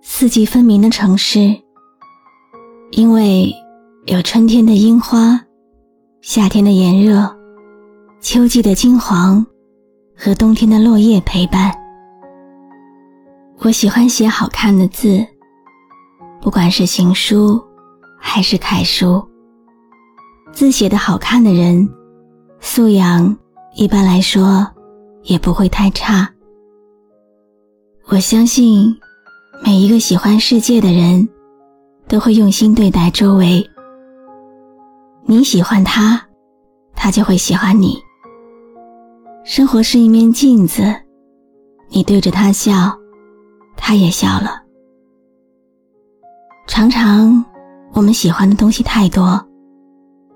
四季分明的城市，因为有春天的樱花、夏天的炎热、秋季的金黄和冬天的落叶陪伴。我喜欢写好看的字，不管是行书还是楷书。字写的好看的人，素养一般来说也不会太差。我相信，每一个喜欢世界的人，都会用心对待周围。你喜欢他，他就会喜欢你。生活是一面镜子，你对着他笑，他也笑了。常常，我们喜欢的东西太多，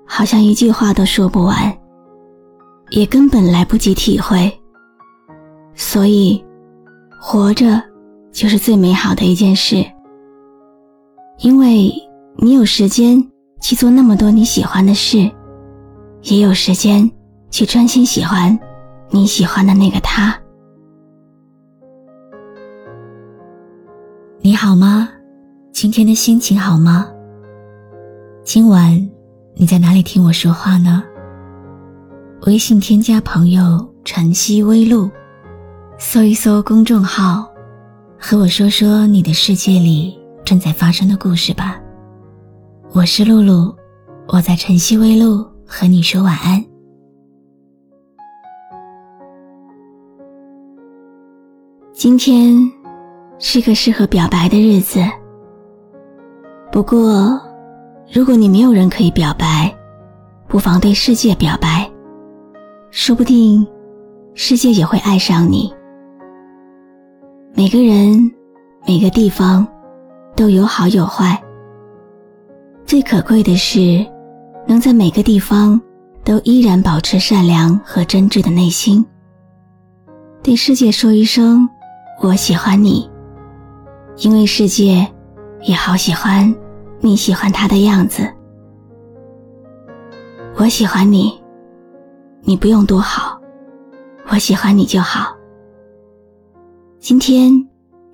好像一句话都说不完，也根本来不及体会。所以。活着，就是最美好的一件事，因为你有时间去做那么多你喜欢的事，也有时间去专心喜欢你喜欢的那个他。你好吗？今天的心情好吗？今晚你在哪里听我说话呢？微信添加朋友晨曦微露。搜一搜公众号，和我说说你的世界里正在发生的故事吧。我是露露，我在晨曦微露和你说晚安。今天是个适合表白的日子，不过，如果你没有人可以表白，不妨对世界表白，说不定世界也会爱上你。每个人，每个地方，都有好有坏。最可贵的是，能在每个地方都依然保持善良和真挚的内心。对世界说一声“我喜欢你”，因为世界也好喜欢你喜欢他的样子。我喜欢你，你不用多好，我喜欢你就好。今天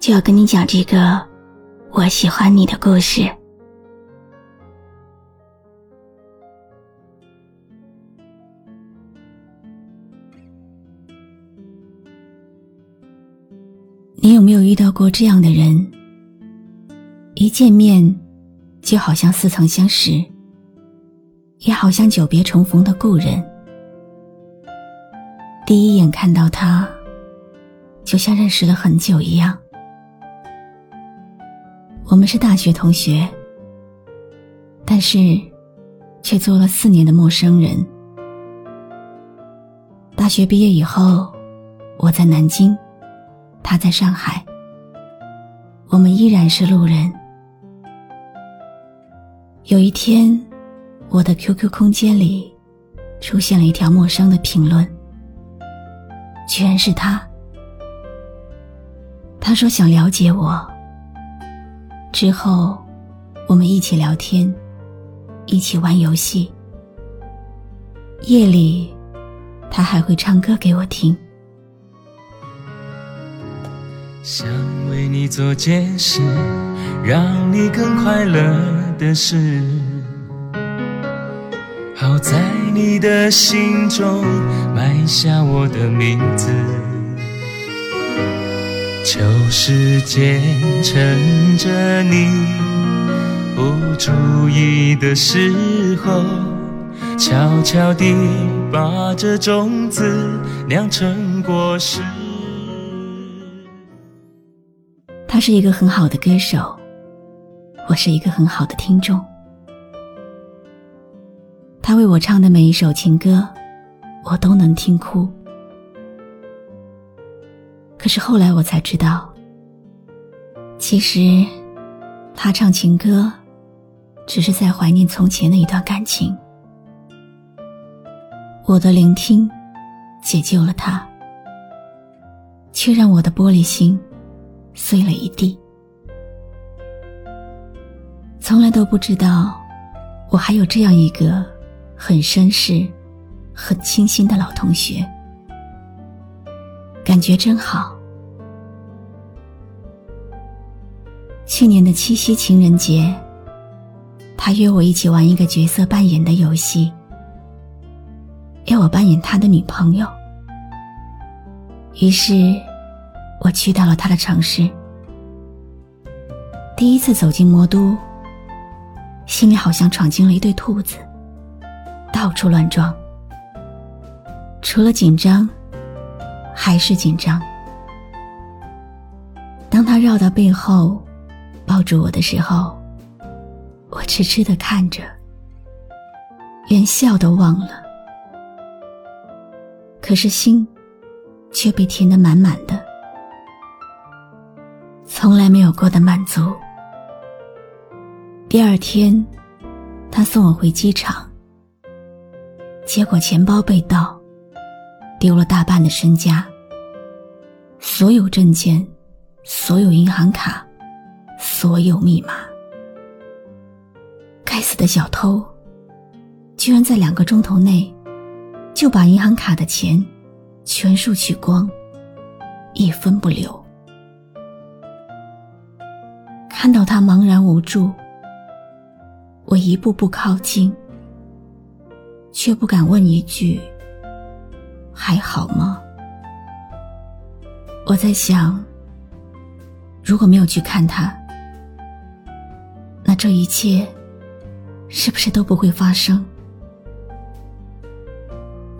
就要跟你讲这个我喜欢你的故事。你有没有遇到过这样的人？一见面就好像似曾相识，也好像久别重逢的故人。第一眼看到他。就像认识了很久一样。我们是大学同学，但是却做了四年的陌生人。大学毕业以后，我在南京，他在上海，我们依然是路人。有一天，我的 QQ 空间里出现了一条陌生的评论，居然是他。他说想了解我。之后，我们一起聊天，一起玩游戏。夜里，他还会唱歌给我听。想为你做件事，让你更快乐的事，好在你的心中埋下我的名字。求时间趁着你不注意的时候，悄悄地把这种子酿成果实。他是一个很好的歌手，我是一个很好的听众。他为我唱的每一首情歌，我都能听哭。是后来我才知道，其实他唱情歌，只是在怀念从前的一段感情。我的聆听，解救了他，却让我的玻璃心碎了一地。从来都不知道，我还有这样一个很绅士、很清新的老同学，感觉真好。去年的七夕情人节，他约我一起玩一个角色扮演的游戏，要我扮演他的女朋友。于是，我去到了他的城市。第一次走进魔都，心里好像闯进了一对兔子，到处乱撞。除了紧张，还是紧张。当他绕到背后。抱住我的时候，我痴痴的看着，连笑都忘了。可是心却被填得满满的，从来没有过的满足。第二天，他送我回机场，结果钱包被盗，丢了大半的身家，所有证件，所有银行卡。所有密码，该死的小偷，居然在两个钟头内就把银行卡的钱全数取光，一分不留。看到他茫然无助，我一步步靠近，却不敢问一句：“还好吗？”我在想，如果没有去看他。这一切，是不是都不会发生？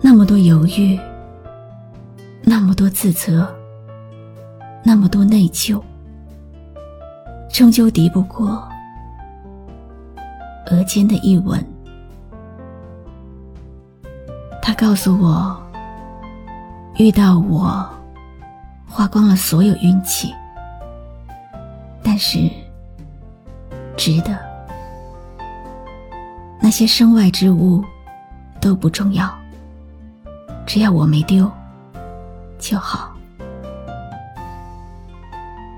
那么多犹豫，那么多自责，那么多内疚，终究敌不过额间的一吻。他告诉我，遇到我，花光了所有运气，但是。值得，那些身外之物都不重要，只要我没丢就好。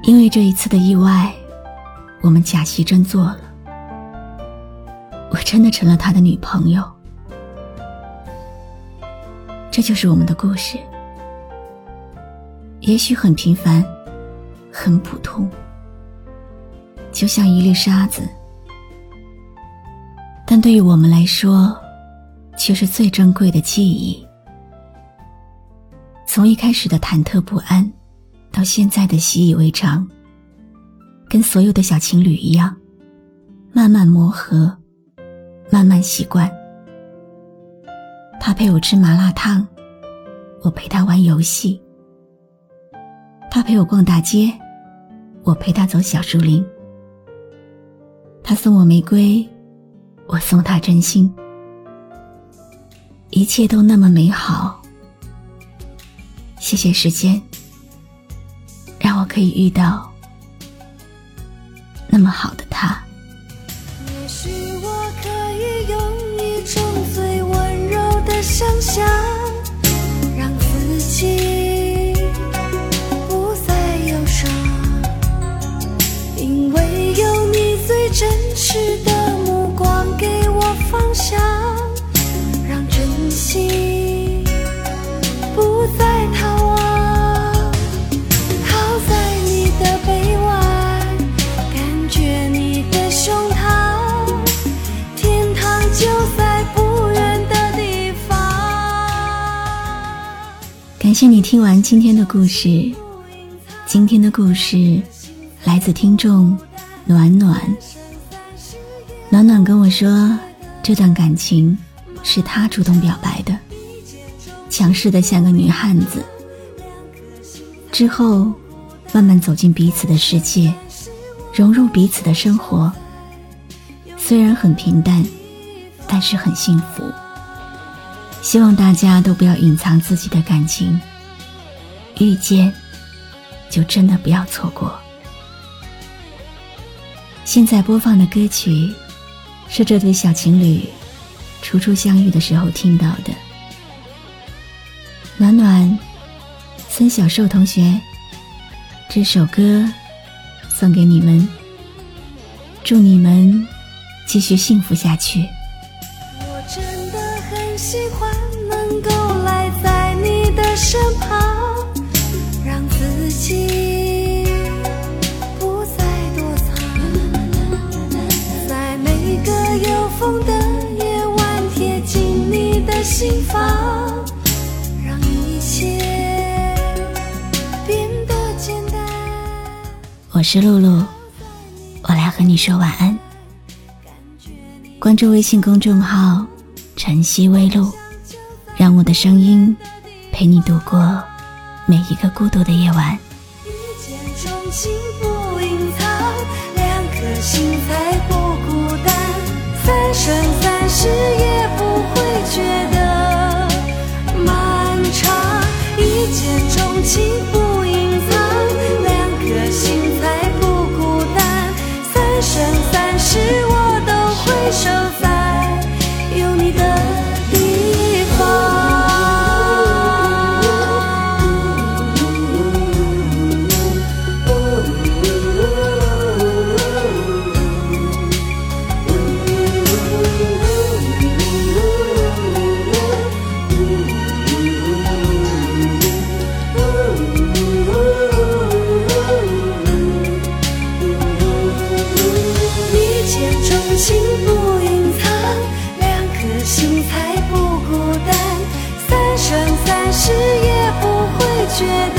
因为这一次的意外，我们假戏真做了，我真的成了他的女朋友。这就是我们的故事，也许很平凡，很普通。就像一粒沙子，但对于我们来说，却是最珍贵的记忆。从一开始的忐忑不安，到现在的习以为常，跟所有的小情侣一样，慢慢磨合，慢慢习惯。他陪我吃麻辣烫，我陪他玩游戏；他陪我逛大街，我陪他走小树林。他送我玫瑰，我送他真心，一切都那么美好。谢谢时间，让我可以遇到那么好的他。也许我可以用一种最温柔的想象，让自己真实的目光给我方向，让真心不再逃亡。靠在你的臂弯，感觉你的胸膛，天堂就在不远的地方。感谢你听完今天的故事，今天的故事来自听众暖暖。暖暖跟我说，这段感情是他主动表白的，强势的像个女汉子。之后，慢慢走进彼此的世界，融入彼此的生活。虽然很平淡，但是很幸福。希望大家都不要隐藏自己的感情，遇见，就真的不要错过。现在播放的歌曲是这对小情侣初初相遇的时候听到的。暖暖，孙小寿同学，这首歌送给你们，祝你们继续幸福下去。我真的很喜欢能够赖在你的身旁，让自己我是露露，我来和你说晚安。关注微信公众号“晨曦微露”，让我的声音陪你度过每一个孤独的夜晚。一见钟情不隐藏，两颗心才不孤单。三生三世也不会觉得漫长。一见钟情幸福隐藏，两颗心才不孤单。三生三世也不会倦。